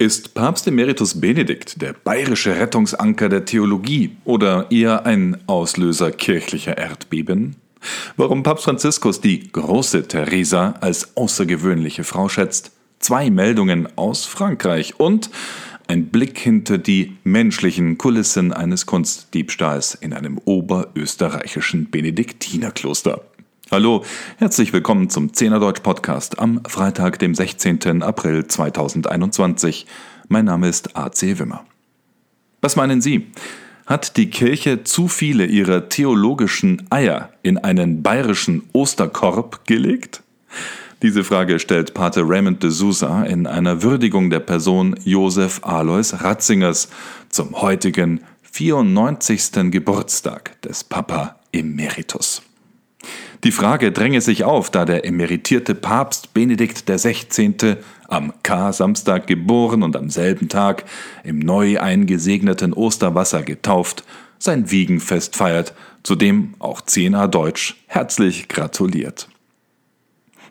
Ist Papst Emeritus Benedikt der bayerische Rettungsanker der Theologie oder eher ein Auslöser kirchlicher Erdbeben? Warum Papst Franziskus die große Teresa als außergewöhnliche Frau schätzt? Zwei Meldungen aus Frankreich und ein Blick hinter die menschlichen Kulissen eines Kunstdiebstahls in einem oberösterreichischen Benediktinerkloster. Hallo, herzlich willkommen zum Zehner Deutsch Podcast am Freitag, dem 16. April 2021. Mein Name ist AC Wimmer. Was meinen Sie? Hat die Kirche zu viele ihrer theologischen Eier in einen bayerischen Osterkorb gelegt? Diese Frage stellt Pater Raymond de Sousa in einer Würdigung der Person Josef Alois Ratzingers zum heutigen 94. Geburtstag des Papa Emeritus. Die Frage dränge sich auf, da der emeritierte Papst Benedikt XVI. am K-Samstag geboren und am selben Tag im neu eingesegneten Osterwasser getauft, sein Wiegenfest feiert, zu dem auch Zehner Deutsch herzlich gratuliert.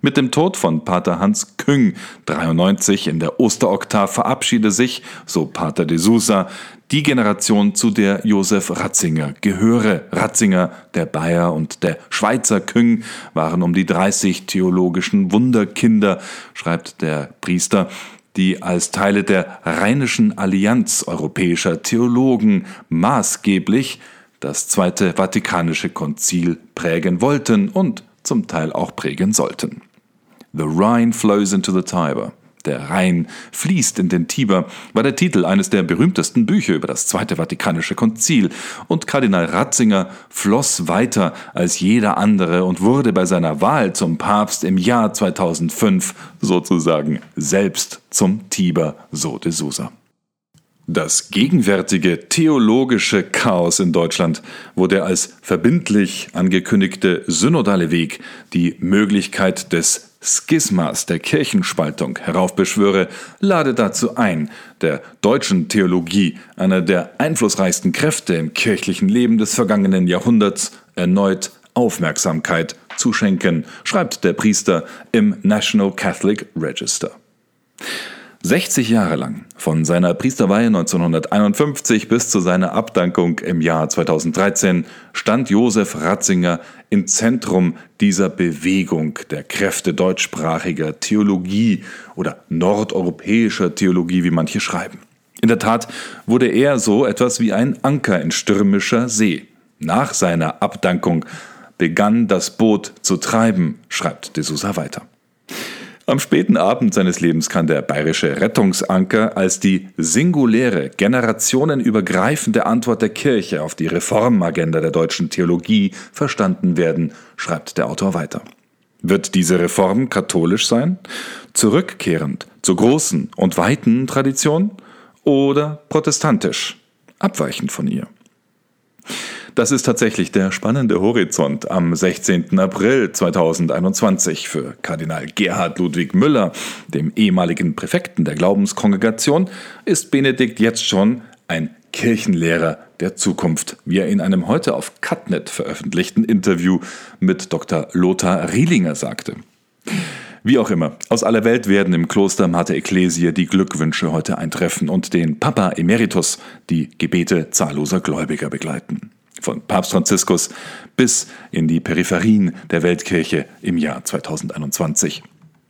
Mit dem Tod von Pater Hans Küng 93 in der Osteroktav verabschiede sich, so Pater de Sousa, die Generation, zu der Josef Ratzinger gehöre. Ratzinger, der Bayer und der Schweizer Küng waren um die 30 theologischen Wunderkinder, schreibt der Priester, die als Teile der Rheinischen Allianz europäischer Theologen maßgeblich das Zweite Vatikanische Konzil prägen wollten und zum Teil auch prägen sollten. The Rhine flows into the Tiber. Der Rhein fließt in den Tiber war der Titel eines der berühmtesten Bücher über das Zweite Vatikanische Konzil und Kardinal Ratzinger floss weiter als jeder andere und wurde bei seiner Wahl zum Papst im Jahr 2005 sozusagen selbst zum Tiber so de Sousa. Das gegenwärtige theologische Chaos in Deutschland, wo der als verbindlich angekündigte synodale Weg die Möglichkeit des Schismas der Kirchenspaltung heraufbeschwöre, lade dazu ein, der deutschen Theologie, einer der einflussreichsten Kräfte im kirchlichen Leben des vergangenen Jahrhunderts, erneut Aufmerksamkeit zu schenken, schreibt der Priester im National Catholic Register. 60 Jahre lang, von seiner Priesterweihe 1951 bis zu seiner Abdankung im Jahr 2013, stand Josef Ratzinger im Zentrum dieser Bewegung der Kräfte deutschsprachiger Theologie oder nordeuropäischer Theologie, wie manche schreiben. In der Tat wurde er so etwas wie ein Anker in stürmischer See. Nach seiner Abdankung begann das Boot zu treiben, schreibt de Sousa weiter. Am späten Abend seines Lebens kann der bayerische Rettungsanker als die singuläre, generationenübergreifende Antwort der Kirche auf die Reformagenda der deutschen Theologie verstanden werden, schreibt der Autor weiter. Wird diese Reform katholisch sein, zurückkehrend zur großen und weiten Tradition oder protestantisch, abweichend von ihr? Das ist tatsächlich der spannende Horizont am 16. April 2021 für Kardinal Gerhard Ludwig Müller, dem ehemaligen Präfekten der Glaubenskongregation, ist Benedikt jetzt schon ein Kirchenlehrer der Zukunft, wie er in einem heute auf Cutnet veröffentlichten Interview mit Dr. Lothar Rielinger sagte. Wie auch immer, aus aller Welt werden im Kloster Mater Ecclesia die Glückwünsche heute eintreffen und den Papa Emeritus die Gebete zahlloser Gläubiger begleiten von Papst Franziskus bis in die Peripherien der Weltkirche im Jahr 2021.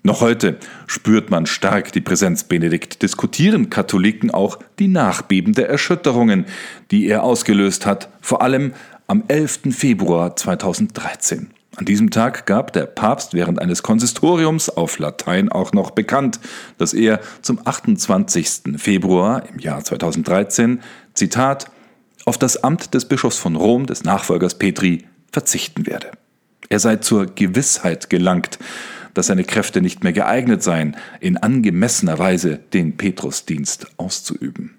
Noch heute spürt man stark die Präsenz Benedikt, diskutieren Katholiken auch die Nachbeben der Erschütterungen, die er ausgelöst hat, vor allem am 11. Februar 2013. An diesem Tag gab der Papst während eines Konsistoriums auf Latein auch noch bekannt, dass er zum 28. Februar im Jahr 2013, Zitat, auf das Amt des Bischofs von Rom, des Nachfolgers Petri, verzichten werde. Er sei zur Gewissheit gelangt, dass seine Kräfte nicht mehr geeignet seien, in angemessener Weise den Petrusdienst auszuüben.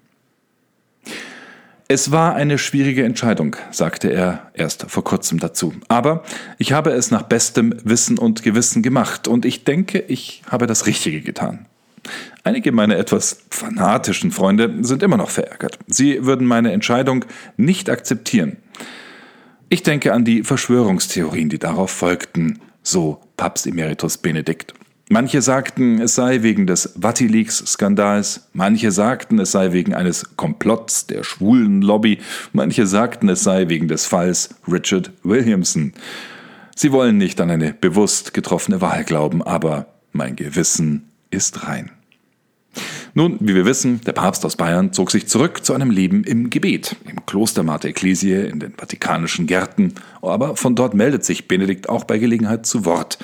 Es war eine schwierige Entscheidung, sagte er erst vor kurzem dazu. Aber ich habe es nach bestem Wissen und Gewissen gemacht und ich denke, ich habe das Richtige getan. Einige meiner etwas fanatischen Freunde sind immer noch verärgert. Sie würden meine Entscheidung nicht akzeptieren. Ich denke an die Verschwörungstheorien, die darauf folgten, so Papst Emeritus Benedikt. Manche sagten, es sei wegen des WatiLeaks-Skandals, manche sagten, es sei wegen eines Komplotts der schwulen Lobby, manche sagten, es sei wegen des Falls Richard Williamson. Sie wollen nicht an eine bewusst getroffene Wahl glauben, aber mein Gewissen ist rein. Nun, wie wir wissen, der Papst aus Bayern zog sich zurück zu einem Leben im Gebet, im Kloster Mater Ecclesiae, in den vatikanischen Gärten, aber von dort meldet sich Benedikt auch bei Gelegenheit zu Wort.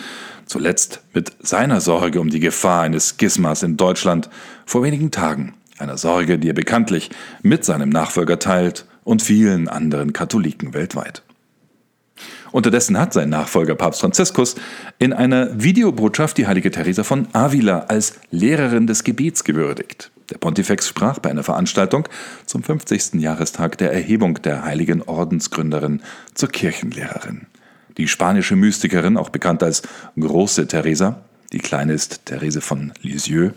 Zuletzt mit seiner Sorge um die Gefahr eines Schismas in Deutschland vor wenigen Tagen. Einer Sorge, die er bekanntlich mit seinem Nachfolger teilt und vielen anderen Katholiken weltweit. Unterdessen hat sein Nachfolger Papst Franziskus in einer Videobotschaft die heilige Teresa von Avila als Lehrerin des Gebets gewürdigt. Der Pontifex sprach bei einer Veranstaltung zum 50. Jahrestag der Erhebung der heiligen Ordensgründerin zur Kirchenlehrerin. Die spanische Mystikerin, auch bekannt als Große Teresa, die kleine ist Therese von Lisieux,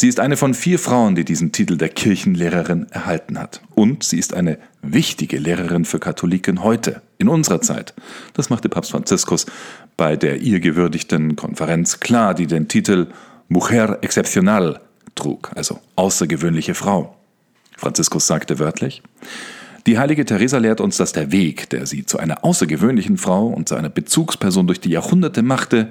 Sie ist eine von vier Frauen, die diesen Titel der Kirchenlehrerin erhalten hat. Und sie ist eine wichtige Lehrerin für Katholiken heute, in unserer Zeit. Das machte Papst Franziskus bei der ihr gewürdigten Konferenz klar, die den Titel Mujer Excepcional trug, also außergewöhnliche Frau. Franziskus sagte wörtlich, die heilige Teresa lehrt uns, dass der Weg, der sie zu einer außergewöhnlichen Frau und zu einer Bezugsperson durch die Jahrhunderte machte,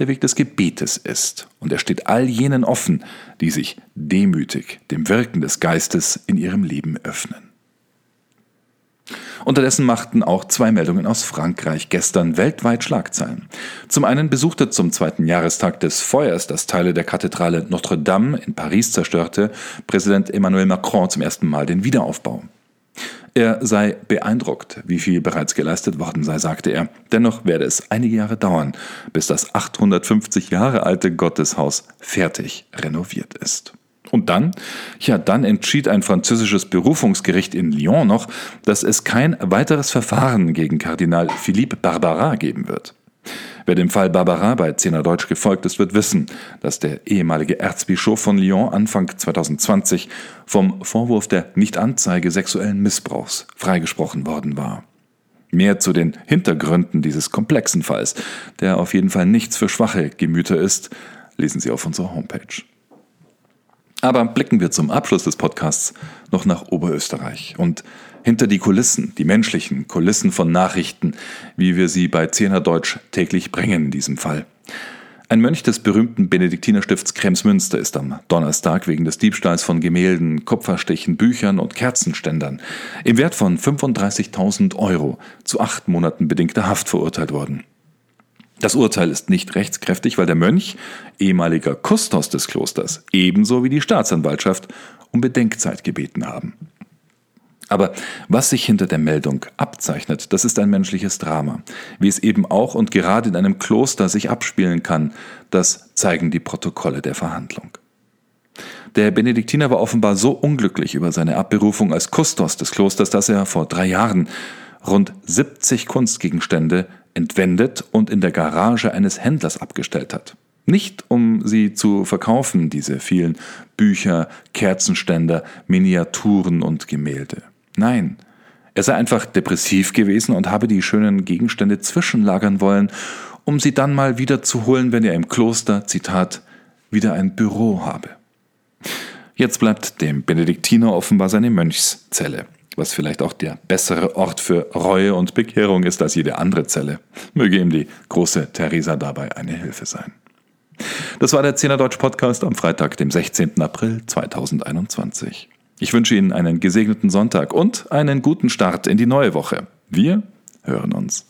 der Weg des Gebetes ist, und er steht all jenen offen, die sich demütig dem Wirken des Geistes in ihrem Leben öffnen. Unterdessen machten auch zwei Meldungen aus Frankreich gestern weltweit Schlagzeilen. Zum einen besuchte zum zweiten Jahrestag des Feuers, das Teile der Kathedrale Notre Dame in Paris zerstörte, Präsident Emmanuel Macron zum ersten Mal den Wiederaufbau. Er sei beeindruckt, wie viel bereits geleistet worden sei, sagte er. Dennoch werde es einige Jahre dauern, bis das 850 Jahre alte Gotteshaus fertig renoviert ist. Und dann, ja, dann entschied ein französisches Berufungsgericht in Lyon noch, dass es kein weiteres Verfahren gegen Kardinal Philippe Barbarin geben wird. Wer dem Fall Barbara bei Zehner Deutsch gefolgt ist, wird wissen, dass der ehemalige Erzbischof von Lyon Anfang 2020 vom Vorwurf der Nichtanzeige sexuellen Missbrauchs freigesprochen worden war. Mehr zu den Hintergründen dieses komplexen Falls, der auf jeden Fall nichts für schwache Gemüter ist, lesen Sie auf unserer Homepage. Aber blicken wir zum Abschluss des Podcasts noch nach Oberösterreich und hinter die Kulissen, die menschlichen Kulissen von Nachrichten, wie wir sie bei Zehner Deutsch täglich bringen in diesem Fall. Ein Mönch des berühmten Benediktinerstifts Kremsmünster ist am Donnerstag wegen des Diebstahls von Gemälden, Kupferstichen, Büchern und Kerzenständern im Wert von 35.000 Euro zu acht Monaten bedingter Haft verurteilt worden. Das Urteil ist nicht rechtskräftig, weil der Mönch, ehemaliger Kustos des Klosters, ebenso wie die Staatsanwaltschaft um Bedenkzeit gebeten haben. Aber was sich hinter der Meldung abzeichnet, das ist ein menschliches Drama, wie es eben auch und gerade in einem Kloster sich abspielen kann, das zeigen die Protokolle der Verhandlung. Der Benediktiner war offenbar so unglücklich über seine Abberufung als Kustos des Klosters, dass er vor drei Jahren rund 70 Kunstgegenstände entwendet und in der Garage eines Händlers abgestellt hat. Nicht um sie zu verkaufen, diese vielen Bücher, Kerzenständer, Miniaturen und Gemälde. Nein, er sei einfach depressiv gewesen und habe die schönen Gegenstände zwischenlagern wollen, um sie dann mal wieder zu holen, wenn er im Kloster, Zitat, wieder ein Büro habe. Jetzt bleibt dem Benediktiner offenbar seine Mönchszelle, was vielleicht auch der bessere Ort für Reue und Bekehrung ist als jede andere Zelle. Möge ihm die große Theresa dabei eine Hilfe sein. Das war der Zehner Deutsch Podcast am Freitag, dem 16. April 2021. Ich wünsche Ihnen einen gesegneten Sonntag und einen guten Start in die neue Woche. Wir hören uns.